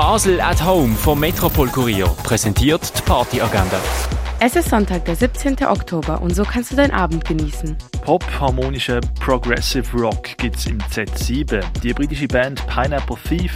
Basel at Home vom Metropol Kurier präsentiert die Partyagenda. Es ist Sonntag, der 17. Oktober und so kannst du deinen Abend genießen. Pop, harmonische Progressive Rock gibt's im Z7. Die britische Band Pineapple Thief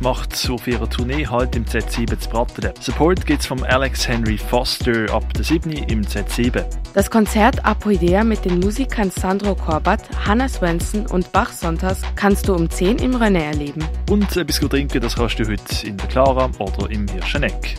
macht auf ihrer Tournee halt im Z7 zu Brattelen. Support gibt's vom Alex Henry Foster ab der 7. im Z7. Das Konzert Apoidea mit den Musikern Sandro Korbat, Hannah Svensson und Bach Sonntag kannst du um 10 im René erleben. Und etwas gut trinken, das kannst du heute in der Clara oder im Hirscheneck.